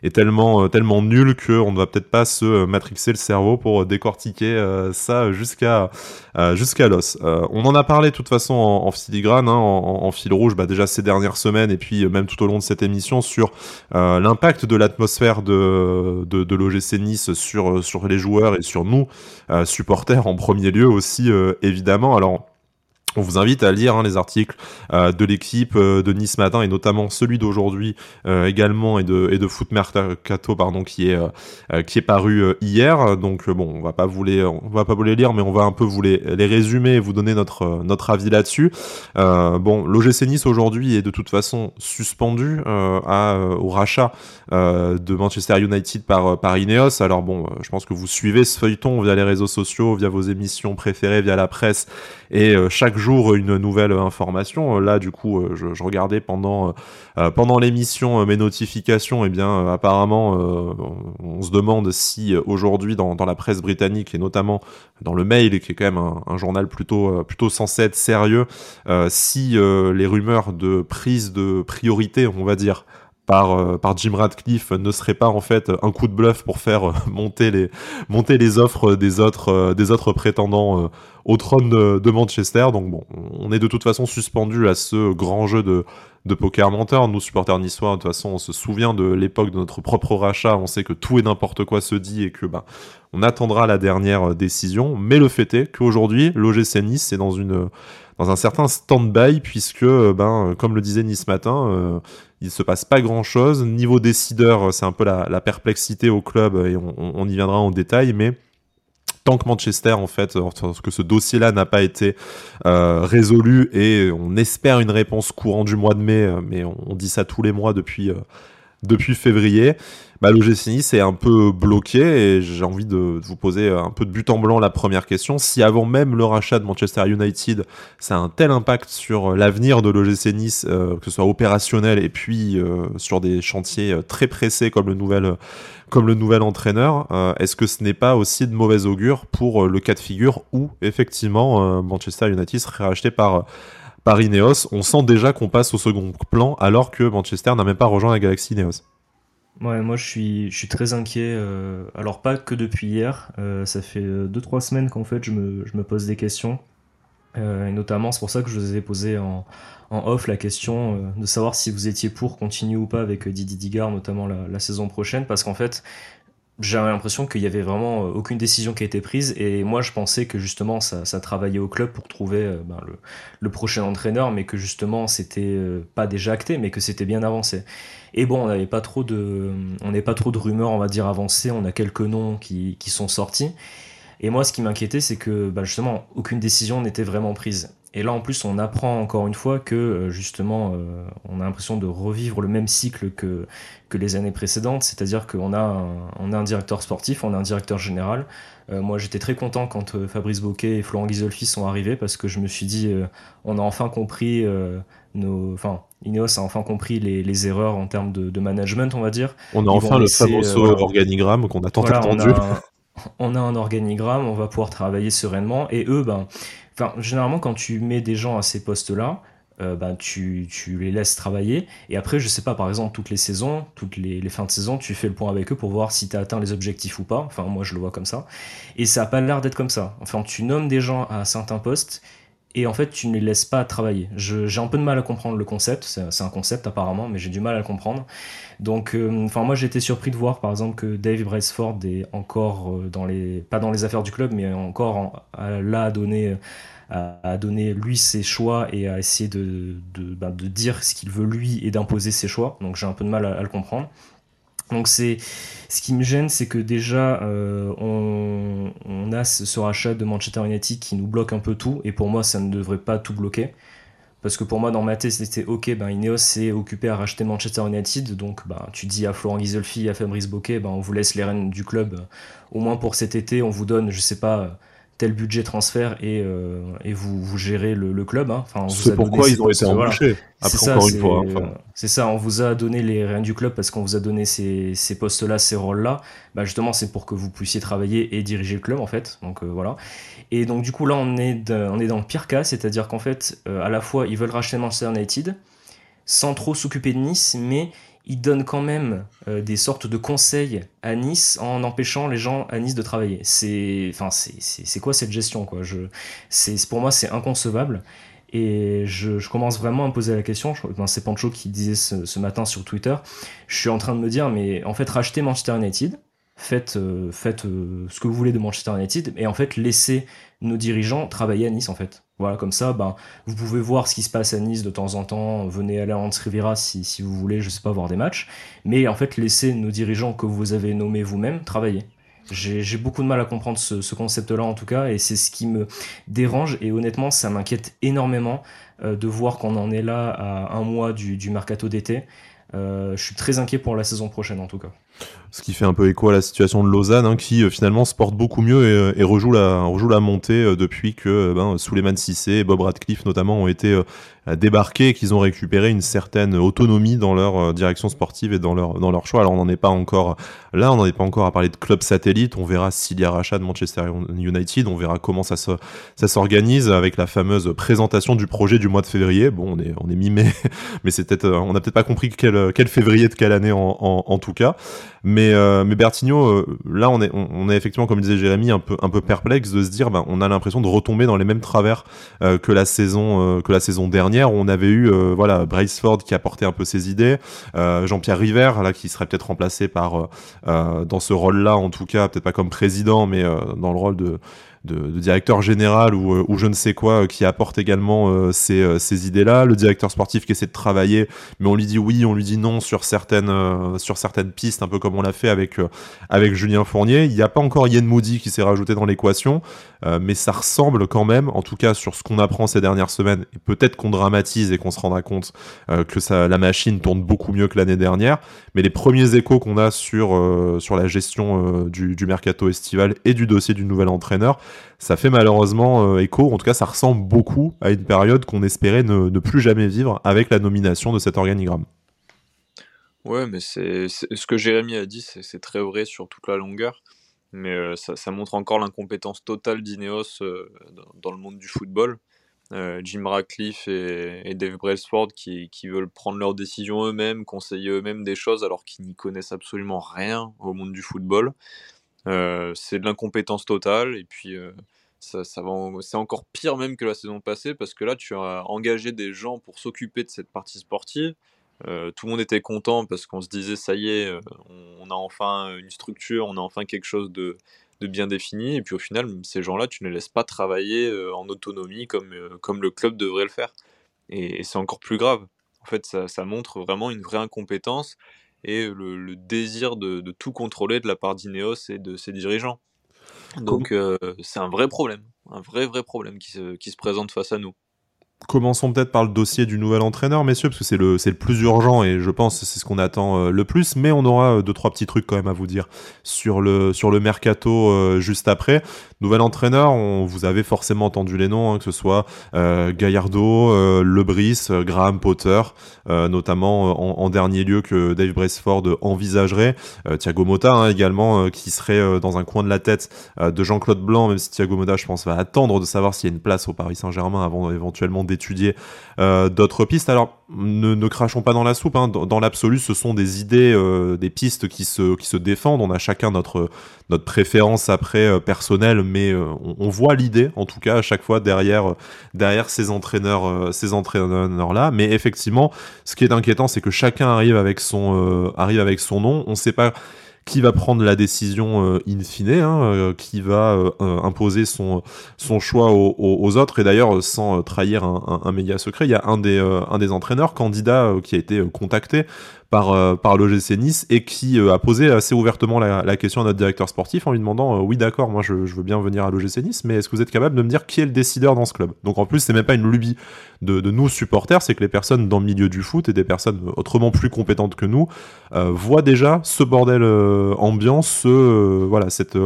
est tellement, euh, tellement nul qu'on ne va peut-être pas se euh, matrixer le cerveau pour euh, décortiquer ça jusqu'à jusqu'à l'os. on en a parlé de toute façon en, filigrane, hein, en, fil rouge, bah, déjà ces dernières semaines et puis même tout au long de cette émission sur l'impact de l'atmosphère de, de, de l'OGC Nice sur, sur les joueurs et sur nous, supporters en premier lieu aussi, évidemment. Alors, on vous invite à lire hein, les articles euh, de l'équipe euh, de Nice Matin et notamment celui d'aujourd'hui euh, également et de, Foot Mercato pardon qui est qui est paru hier. Donc bon, on va pas vous les va pas vous les lire, mais on va un peu vous les, résumer et vous donner notre avis là-dessus. bon, l'OGC Nice aujourd'hui est de toute façon suspendu au rachat de Manchester United par Ineos. Alors bon, je pense que vous suivez ce feuilleton via les réseaux sociaux, via vos émissions préférées, via la presse et chaque jour une nouvelle information. Là, du coup, euh, je, regardais pendant, euh, pendant l'émission mes notifications. Et eh bien, apparemment, on se demande si aujourd'hui, dans, dans, la presse britannique et notamment dans le Mail, qui est quand même un, journal plutôt, plutôt censé être sérieux, si les rumeurs de prise de priorité, on va dire, par, par Jim Radcliffe ne serait pas en fait un coup de bluff pour faire monter les, monter les offres des autres, autres prétendants au trône de, Manchester. Donc bon, on est de toute façon suspendu à ce grand jeu de, poker menteur. Nous, supporters niçois, de toute façon, on se souvient de l'époque de notre propre rachat. On sait que tout et n'importe quoi se dit et que bah, on attendra la dernière euh, décision. Mais le fait est qu'aujourd'hui, l'OGC Nice est dans une dans un certain stand-by puisque, euh, ben, comme le disait Nice matin, euh, il se passe pas grand-chose. Niveau décideur, c'est un peu la, perplexité au club et on, y viendra en détail, mais tant que Manchester, en fait, que ce dossier-là n'a pas été euh, résolu et on espère une réponse courant du mois de mai, euh, mais on, dit ça tous les mois depuis, euh, depuis février, bah, l'OGC Nice est un peu bloqué et j'ai envie de vous poser un peu de but en blanc la première question. Si avant même le rachat de Manchester United, ça a un tel impact sur l'avenir de l'OGC Nice, euh, que ce soit opérationnel et puis euh, sur des chantiers euh, très pressés comme le nouvel, comme le nouvel entraîneur, est-ce que ce n'est pas aussi de mauvais augure pour le cas de figure où effectivement Manchester United serait racheté par par Ineos, on sent déjà qu'on passe au second plan alors que Manchester n'a même pas rejoint la Galaxy Ineos. Ouais, moi je suis, je suis très inquiet. Euh, alors pas que depuis hier, euh, ça fait 2-3 semaines qu'en fait je me, je me, pose des questions. Euh, et notamment c'est pour ça que je vous ai posé en, en off la question de savoir si vous étiez pour continuer ou pas avec Didi Digard, notamment la saison prochaine, parce qu'en fait j'avais l'impression qu'il y avait vraiment aucune décision qui a été prise et moi je pensais que justement ça, travaillait au club pour trouver ben, le, prochain entraîneur mais que justement c'était pas déjà acté mais que c'était bien avancé et bon, on n'avait pas trop de, on n'est pas trop de rumeurs, on va dire avancées. On a quelques noms qui, qui sont sortis. Et moi, ce qui m'inquiétait, c'est que bah, justement, aucune décision n'était vraiment prise. Et là, en plus, on apprend encore une fois que euh, justement, euh, on a l'impression de revivre le même cycle que, que les années précédentes, c'est-à-dire qu'on a, un, on a un directeur sportif, on a un directeur général. Euh, moi, j'étais très content quand Fabrice Boquet et Florent Ghisolfi sont arrivés parce que je me suis dit, on a enfin compris nos, enfin, Ineos a enfin compris les, erreurs en termes de, management, on va dire. On a enfin le fameux organigramme qu'on a tant attendu. On a, un, organigramme, on va pouvoir travailler sereinement. Et eux, ben, enfin, généralement, quand tu mets des gens à ces postes-là, ben, tu, les laisses travailler. Et après, je sais pas, par exemple, toutes les saisons, toutes les, les fins de saison, tu fais le point avec eux pour voir si tu as atteint les objectifs ou pas. Enfin, moi, je le vois comme ça. Et ça a pas l'air d'être comme ça. Enfin, tu nommes des gens à certains postes et en fait tu ne les laisses pas travailler. J'ai un peu de mal à comprendre le concept, c'est un concept apparemment, mais j'ai du mal à le comprendre. Donc, euh, enfin moi j'ai été surpris de voir par exemple que Dave Braceford est encore euh, dans les, pas dans les affaires du club, mais encore là à donner, à, donner lui ses choix et à essayer ben, de dire ce qu'il veut lui et d'imposer ses choix. Donc j'ai un peu de mal à le comprendre. Donc c'est ce qui me gêne, c'est que déjà euh, on, a ce, rachat de Manchester United qui nous bloque un peu tout, et pour moi ça ne devrait pas tout bloquer. Parce que pour moi, dans ma tête, c'était ok, ben, Ineos s'est occupé à racheter Manchester United. Donc, ben, tu dis à Florent Ghisolfi, à Fabrice Boquet, ben, on vous laisse les rênes du club, au moins pour cet été. On vous donne, je sais pas, tel budget transfert et, euh, et vous, vous gérez le, le club. Hein. Enfin, c'est pourquoi ils ont été embauchés. Après, ça, encore une fois. Hein, c'est ça, on vous a donné les rien du club parce qu'on vous a donné ces, ces postes-là, ces rôles-là. Bah, justement, c'est pour que vous puissiez travailler et diriger le club, en fait. Donc euh, voilà. Et donc, du coup, là, on est, on est dans le pire cas, c'est-à-dire qu'en fait, euh, à la fois, ils veulent racheter Manchester United sans trop s'occuper de Nice, mais il donne quand même euh, des sortes de conseils à Nice en empêchant les gens à Nice de travailler. C'est, enfin, c'est, quoi cette gestion quoi? Je, c'est, Pour moi, c'est inconcevable. Et je, commence vraiment à me poser la question. c'est Pancho qui disait ce, matin sur Twitter. Je suis en train de me dire, mais en fait, racheter Manchester United, faites, euh, faites euh, ce que vous voulez de Manchester United, et en fait, laissez nos dirigeants travailler à Nice, en fait. Voilà, comme ça, ben, vous pouvez voir ce qui se passe à Nice de temps en temps. Venez aller à Hans Rivera si, si, vous voulez, je sais pas, voir des matchs. Mais en fait, laissez nos dirigeants que vous avez nommés vous-même travailler. J'ai beaucoup de mal à comprendre ce, ce concept-là en tout cas, et c'est ce qui me dérange. Et honnêtement, ça m'inquiète énormément euh, de voir qu'on en est là à un mois du, du mercato d'été. Je suis très inquiet pour la saison prochaine en tout cas ce qui fait un peu écho à la situation de Lausanne, hein, qui euh, finalement se porte beaucoup mieux et, euh, rejoue, la, rejoue la montée euh, depuis que ben, Suleiman Sissé et Bob Radcliffe notamment ont été débarqués et qu'ils ont récupéré une certaine autonomie dans leur direction sportive et dans leur, dans leur choix. Alors on n'en est pas encore là, on n'en est pas encore à parler de club satellite, on verra s'il y a rachat de Manchester United, on verra comment ça, ça s'organise avec la fameuse présentation du projet du mois de février. Bon, on est, on est mi-mai, mais peut-être, on n'a peut-être pas compris quel, quel février de quelle année en, en tout cas. Mais, euh, euh, là, on est, effectivement, comme disait Jérémy, un peu, perplexe de se dire, ben, on a l'impression de retomber dans les mêmes travers euh, que la saison, que la saison dernière. Où on avait eu, voilà, Braceford qui apportait un peu ses idées, Jean-Pierre River, là, qui serait peut-être remplacé par, dans ce rôle-là, en tout cas, peut-être pas comme président, mais dans le rôle de de, directeur général ou, ou, je ne sais quoi qui apporte également ces, ces idées-là, le directeur sportif qui essaie de travailler, mais on lui dit oui, on lui dit non sur certaines, sur certaines pistes, un peu comme on l'a fait avec, avec Julien Fournier. Il n'y a pas encore Yann Moody qui s'est rajouté dans l'équation, mais ça ressemble quand même, en tout cas sur ce qu'on apprend ces dernières semaines, et peut-être qu'on dramatise et qu'on se rendra compte que ça, la machine tourne beaucoup mieux que l'année dernière, mais les premiers échos qu'on a sur, euh, sur la gestion euh, du, mercato estival et du dossier du nouvel entraîneur, ça fait malheureusement euh, écho, en tout cas ça ressemble beaucoup à une période qu'on espérait ne, plus jamais vivre avec la nomination de cet organigramme. Ouais, mais c'est ce que Jérémy a dit, c'est très vrai sur toute la longueur, mais ça, montre encore l'incompétence totale d'Ineos dans, le monde du football. Euh, Jim Ratcliffe et, Dave Brailsford qui, veulent prendre leurs décisions eux-mêmes, conseiller eux-mêmes des choses alors qu'ils n'y connaissent absolument rien au monde du football. Euh, c'est de l'incompétence totale et puis euh, ça, c'est encore pire même que la saison passée parce que là tu as engagé des gens pour s'occuper de cette partie sportive. tout le monde était content parce qu'on se disait ça y est, on a enfin une structure, on a enfin quelque chose de, bien défini. Et puis au final, ces gens-là, tu ne les laisses pas travailler euh, en autonomie euh, comme le club devrait le faire. Et, c'est encore plus grave. En fait, ça, montre vraiment une vraie incompétence et le, désir de, tout contrôler de la part d'Ineos et de ses dirigeants. Donc euh, c'est un vrai problème, un vrai vrai problème qui qui se présente face à nous. Commençons peut-être par le dossier du nouvel entraîneur, messieurs, parce que c'est le, c'est le plus urgent et je pense c'est ce qu'on attend euh, le plus. Mais on aura euh, deux, trois petits trucs quand même à vous dire sur le, sur le mercato euh, juste après. Nouvel entraîneur, on, vous avez forcément entendu les noms, hein, que ce soit euh, Gallardo, Lebris, Graham Potter, notamment en, dernier lieu que Dave Braceford envisagerait. Thiago Motta hein, également, qui serait dans un coin de la tête de Jean-Claude Blanc, même si Thiago Motta, je pense, va attendre de savoir s'il y a une place au Paris Saint-Germain avant éventuellement d'étudier euh, d'autres pistes. Alors, ne, crachons pas dans la soupe. Hein. Dans, l'absolu, ce sont des idées, euh, des pistes qui se, défendent. On a chacun notre, préférence après euh, personnelle, mais on, voit l'idée, en tout cas, à chaque fois derrière, derrière ces entraîneurs, ces entraîneurs-là. Mais effectivement, ce qui est inquiétant, c'est que chacun arrive avec son, arrive avec son nom. On ne sait pas qui va prendre la décision euh, in fine, hein, euh, qui va euh, imposer son, son choix aux, autres. Et d'ailleurs, sans trahir un, un, média secret, il y a un des, un des entraîneurs candidats qui a été contacté par, euh, par l'OGC Nice et qui euh, a posé assez ouvertement la, question à notre directeur sportif en lui demandant euh, oui d'accord moi je, veux bien venir à l'OGC Nice mais est-ce que vous êtes capable de me dire qui est le décideur dans ce club? Donc en plus c'est même pas une lubie de, nous supporters c'est que les personnes dans le milieu du foot et des personnes autrement plus compétentes que nous voient déjà ce bordel ambiance ce voilà cette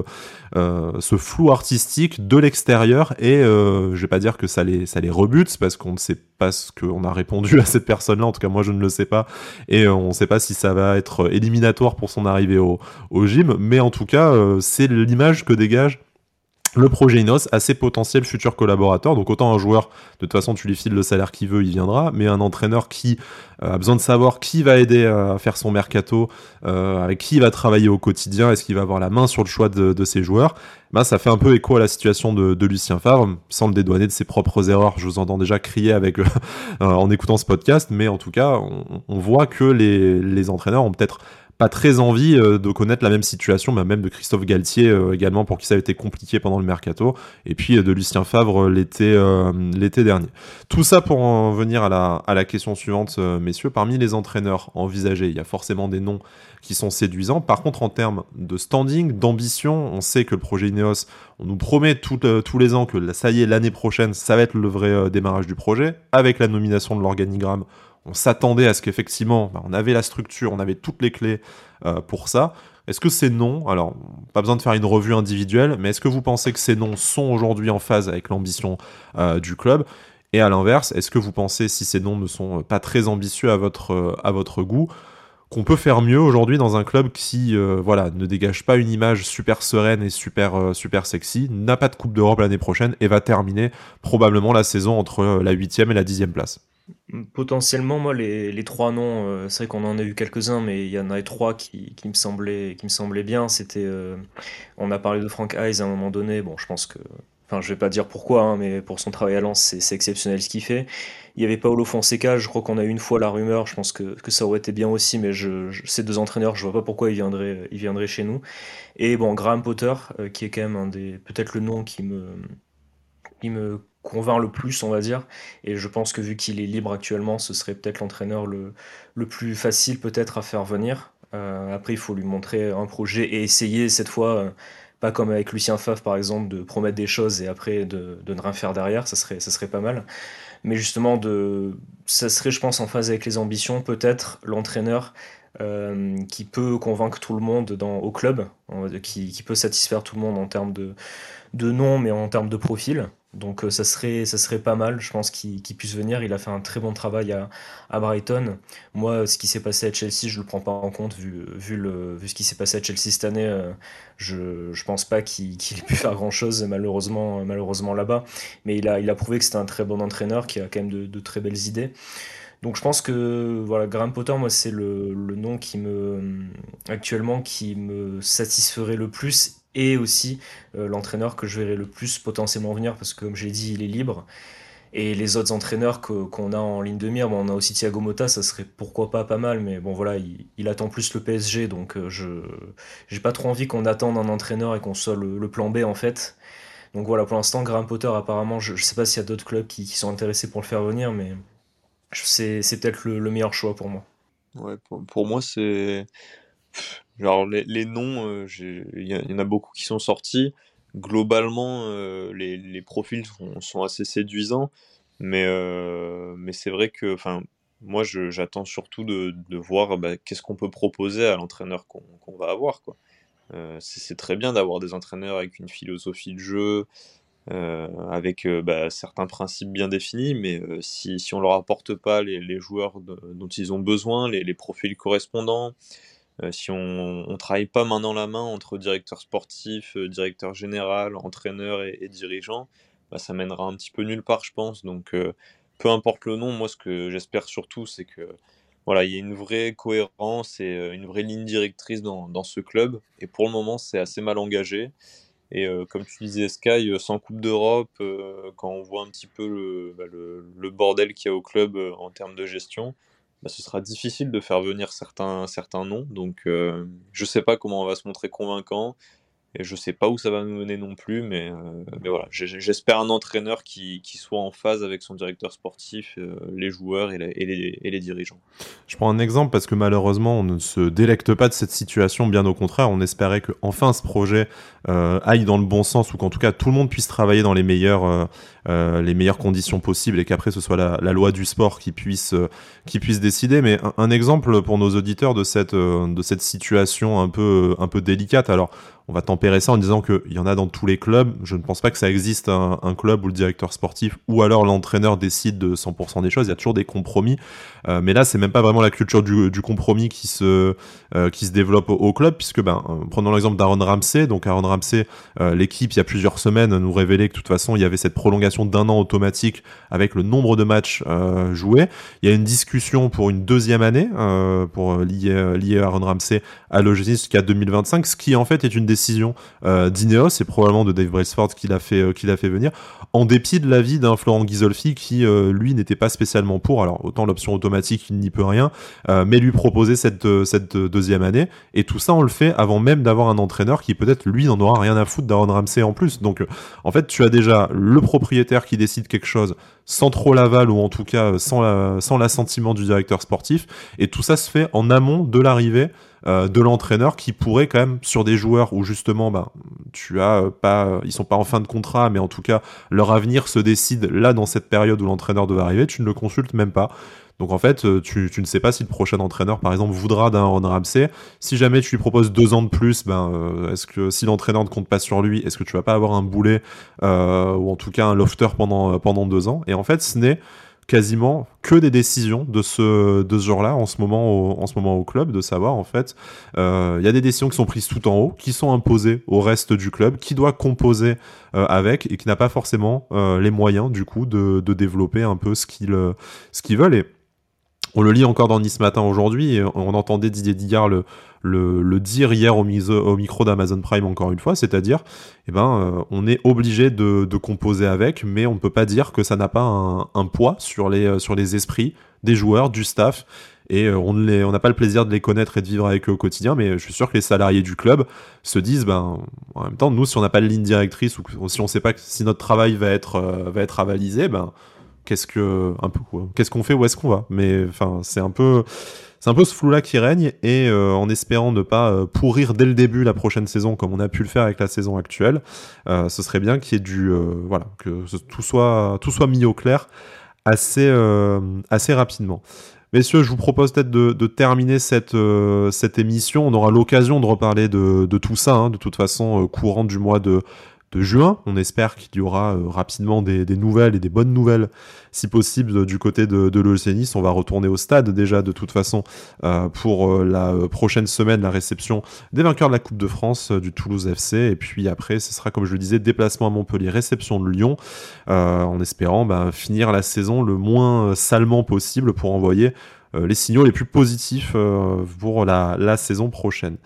ce flou artistique de l'extérieur et je vais pas dire que ça les ça les rebute parce qu'on ne sait pas ce qu'on a répondu à cette personne là en tout cas moi je ne le sais pas et on ne sait pas si ça va être éliminatoire pour son arrivée au, gym, mais en tout cas, euh, c'est l'image que dégage le projet Inos à ses potentiels futurs collaborateurs. Donc autant un joueur, de toute façon tu lui files le salaire qu'il veut, il viendra, mais un entraîneur qui euh, a besoin de savoir qui va aider à faire son mercato, euh, qui va travailler au quotidien, est-ce qu'il va avoir la main sur le choix de, ses joueurs, bah, ça fait un peu écho à la situation de, Lucien Favre, sans le dédouaner de ses propres erreurs. Je vous entends déjà crier euh, en écoutant ce podcast, mais en tout cas, on, voit que les entraîneurs ont peut-être pas très envie euh, de connaître la même situation, bah, même de Christophe Galtier euh, également, pour qui ça a été compliqué pendant le mercato, et puis euh, de Lucien Favre l'été l'été dernier. Tout ça pour en venir à la, question suivante, messieurs. Parmi les entraîneurs envisagés, il y a forcément des noms qui sont séduisants. Par contre, en termes de standing, d'ambition, on sait que le projet Ineos, on nous promet tous les ans que ça y est, l'année prochaine, ça va être le vrai démarrage du projet, avec la nomination de l'organigramme on s'attendait à ce qu'effectivement, bah, on avait la structure, on avait toutes les clés euh, pour ça. Est-ce que ces noms, alors pas besoin de faire une revue individuelle, mais est-ce que vous pensez que ces noms sont aujourd'hui en phase avec l'ambition euh, du club? Et à l'inverse, est-ce que vous pensez, si ces noms ne sont pas très ambitieux à votre, euh, goût, qu'on peut faire mieux aujourd'hui dans un club qui voilà, ne dégage pas une image super sereine et super, super sexy, n'a pas de Coupe d'Europe l'année prochaine et va terminer probablement la saison entre la 8 et la 10 place? Potentiellement, moi, les, trois noms, euh, c'est vrai qu'on en a eu quelques-uns, mais il y en avait trois qui, me semblaient, qui me semblaient bien. C'était, euh, on a parlé de Frank Hayes à un moment donné. Bon, je pense que Enfin, je vais pas dire pourquoi, hein, mais pour son travail à Lens, c'est exceptionnel ce qu'il fait. Il y avait Paolo Fonseca, je crois qu'on a eu une fois la rumeur, je pense que, que ça aurait été bien aussi, mais ces deux entraîneurs, je vois pas pourquoi ils viendraient, ils viendraient chez nous. Et bon, Graham Potter, euh, qui est quand même un des, peut-être le nom qui me, qui me convainc le plus, on va dire. Et je pense que vu qu'il est libre actuellement, ce serait peut-être l'entraîneur le, le plus facile peut-être à faire venir. Euh, après, il faut lui montrer un projet et essayer cette fois, euh, pas comme avec Lucien Favre par exemple, de promettre des choses et après de, de ne rien faire derrière, ça serait, ça serait pas mal. Mais justement, de, ça serait, je pense, en phase avec les ambitions, peut-être l'entraîneur euh, qui peut convaincre tout le monde dans, au club, qui, qui, peut satisfaire tout le monde en termes de, de nom, mais en termes de profil. Donc euh, ça, serait, ça serait pas mal, je pense, qu'il puisse venir. Il a fait un très bon travail à, Brighton. Moi, ce qui s'est passé à Chelsea, je le prends pas en compte, vu, vu, le, vu ce qui s'est passé à Chelsea cette année. Euh, je, je pense pas qu'il ait pu faire grand-chose, malheureusement, malheureusement là-bas. Mais il a, il a prouvé que c'était un très bon entraîneur, qui a quand même de, de, très belles idées. Donc je pense que voilà, Graham Potter, moi, c'est le, le nom qui me, actuellement, qui me satisferait le plus et aussi euh, l'entraîneur que je verrai le plus potentiellement venir parce que comme j'ai dit il est libre et les autres entraîneurs qu'on a en ligne de mire, bon, on a aussi Thiago Motta, ça serait pourquoi pas pas mal, mais bon voilà, il, attend plus le PSG, donc euh, je j'ai pas trop envie qu'on attende un entraîneur et qu'on soit le, plan B en fait. Donc voilà, pour l'instant, Graham Potter, apparemment, je, je sais pas s'il y a d'autres clubs qui, qui, sont intéressés pour le faire venir, mais c'est peut-être le, le, meilleur choix pour moi. Ouais, pour, pour moi, c'est Genre les, les noms, euh, il y, en a beaucoup qui sont sortis. Globalement, euh, les, les, profils sont, assez séduisants, mais, euh, mais c'est vrai que, moi, j'attends surtout de, de voir bah, qu'est-ce qu'on peut proposer à l'entraîneur qu'on va avoir, quoi. c'est très bien d'avoir des entraîneurs avec une philosophie de jeu, avec bah, certains principes bien définis, mais si, si on leur apporte pas les, les joueurs dont ils ont besoin, les, les profils correspondants, euh, si on ne travaille pas main dans la main entre directeur sportif, euh, directeur général, entraîneur et, dirigeant, bah, ça mènera un petit peu nulle part, je pense. Donc, euh, peu importe le nom, moi, ce que j'espère surtout, c'est que voilà, il y a une vraie cohérence et une vraie ligne directrice dans, ce club. Et pour le moment, c'est assez mal engagé. Et comme tu disais, Sky, sans Coupe d'Europe, quand on voit un petit peu le, bah, bordel qu'il y a au club en termes de gestion, bah, ce sera difficile de faire venir certains, certains noms. Donc, euh, je sais pas comment on va se montrer convaincant. Et je sais pas où ça va nous mener non plus, mais, euh, mais voilà, j'espère un entraîneur qui, qui, soit en phase avec son directeur sportif, euh, les joueurs et, et, les, et, les, dirigeants. Je prends un exemple parce que malheureusement, on ne se délecte pas de cette situation, bien au contraire, on espérait que enfin ce projet aille dans le bon sens ou qu'en tout cas tout le monde puisse travailler dans les meilleures, euh, euh, les meilleures conditions possibles et qu'après ce soit la, loi du sport qui puisse, qui puisse décider. Mais un, exemple pour nos auditeurs de cette, de cette situation un peu, un peu délicate. Alors, on va tempérer ça en disant qu'il y en a dans tous les clubs. Je ne pense pas que ça existe un, club où le directeur sportif ou alors l'entraîneur décide de 100% des choses. Il y a toujours des compromis. Euh, mais là, c'est même pas vraiment la culture du, compromis qui se, euh, qui se développe au, club, puisque ben, prenons l'exemple d'Aaron Ramsey. Donc Aaron Ramsey, euh, l'équipe, il y a plusieurs semaines, nous révélait que de toute façon, il y avait cette prolongation d'un an automatique avec le nombre de matchs joués. Il y a une discussion pour une deuxième année pour lier, lier Aaron Ramsey à l'OGC jusqu'à 2025, ce qui en fait est une décision euh, d'Ineos et probablement de Dave Brailsford qui l'a fait, euh, qui fait venir, en dépit de l'avis d'un Florent Ghisolfi qui, euh, lui, n'était pas spécialement pour. Alors, autant l'option automatique, il n'y peut rien, euh, mais lui proposer cette, euh, cette deuxième année. Et tout ça, on le fait avant même d'avoir un entraîneur qui, peut-être, lui, n'en aura rien à foutre d'Aaron Ramsey en plus. Donc, en fait, tu as déjà le propriétaire qui décide quelque chose sans trop l'aval ou en tout cas sans, la, sans l'assentiment du directeur sportif. Et tout ça se fait en amont de l'arrivée euh, de l'entraîneur qui pourrait quand même sur des joueurs où justement bah, tu as euh, pas ils sont pas en fin de contrat mais en tout cas leur avenir se décide là dans cette période où l'entraîneur devait arriver tu ne le consultes même pas donc en fait, euh, tu, ne sais pas si le prochain entraîneur, par exemple, voudra d'un Ron Ramsey. Si jamais tu lui proposes deux ans de plus, ben, euh, est-ce que si l'entraîneur ne compte pas sur lui, est-ce que tu vas pas avoir un boulet euh, ou en tout cas un lofter pendant pendant deux ans? Et en fait, ce n'est quasiment que des décisions de ce, de ce genre-là en ce moment au, en ce moment au club, de savoir en fait, il y a des décisions qui sont prises tout en haut, qui sont imposées au reste du club, qui doit composer avec et qui n'a pas forcément les moyens du coup de, de développer un peu ce qu'ils ce veulent. On le lit encore dans Nice Matin aujourd'hui, on entendait Didier Digard le, dire hier au, micro d'Amazon Prime encore une fois, c'est-à-dire, eh ben, on est obligé de, composer avec, mais on ne peut pas dire que ça n'a pas un, poids sur les, sur les esprits des joueurs, du staff. Et euh, on n'a pas le plaisir de les connaître et de vivre avec eux au quotidien, mais je suis sûr que les salariés du club se disent, ben, en même temps, nous, si on n'a pas de ligne directrice ou si on ne sait pas si notre travail va être, euh, va être avalisé, ben, qu'est-ce que, un peu, qu'est-ce qu'on fait, où est-ce qu'on va? Mais enfin, c'est un peu, c'est un peu ce flou-là qui règne, et euh, en espérant ne pas pourrir dès le début la prochaine saison comme on a pu le faire avec la saison actuelle, ce serait bien qu'il y ait du, voilà, que tout soit, tout soit mis au clair assez, assez rapidement. Messieurs, je vous propose peut-être de, terminer cette, euh, cette émission. On aura l'occasion de reparler de, tout ça, hein, de toute façon, euh, courant du mois de, de juin. On espère qu'il y aura euh, rapidement des, nouvelles et des bonnes nouvelles, si possible, du côté de, de On va retourner au stade déjà, de toute façon, euh, pour euh, la prochaine semaine, la réception des vainqueurs de la Coupe de France du Toulouse FC. Et puis après, ce sera, comme je le disais, déplacement à Montpellier, réception de Lyon, en espérant bah, finir la saison le moins salement possible pour envoyer les signaux les plus positifs pour la saison prochaine.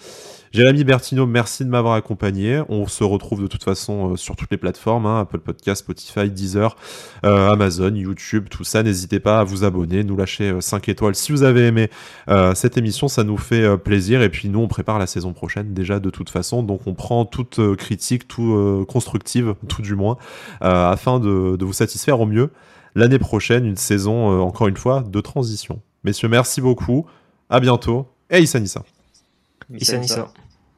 Jérémy Bertino, merci de m'avoir accompagné. On se retrouve de toute façon euh, sur toutes les plateformes, hein, Apple Podcast, Spotify, Deezer, euh, Amazon, YouTube, tout ça. N'hésitez pas à vous abonner, nous lâcher 5 euh, étoiles si vous avez aimé cette émission, ça nous fait plaisir. Et puis nous, on prépare la saison prochaine déjà de toute façon, donc on prend toute critique, tout constructive, tout du moins, afin de, vous satisfaire au mieux. L'année prochaine, une saison, encore une fois, de transition. Messieurs, merci beaucoup. À bientôt. Et Issa Nissa. Issa Nissa.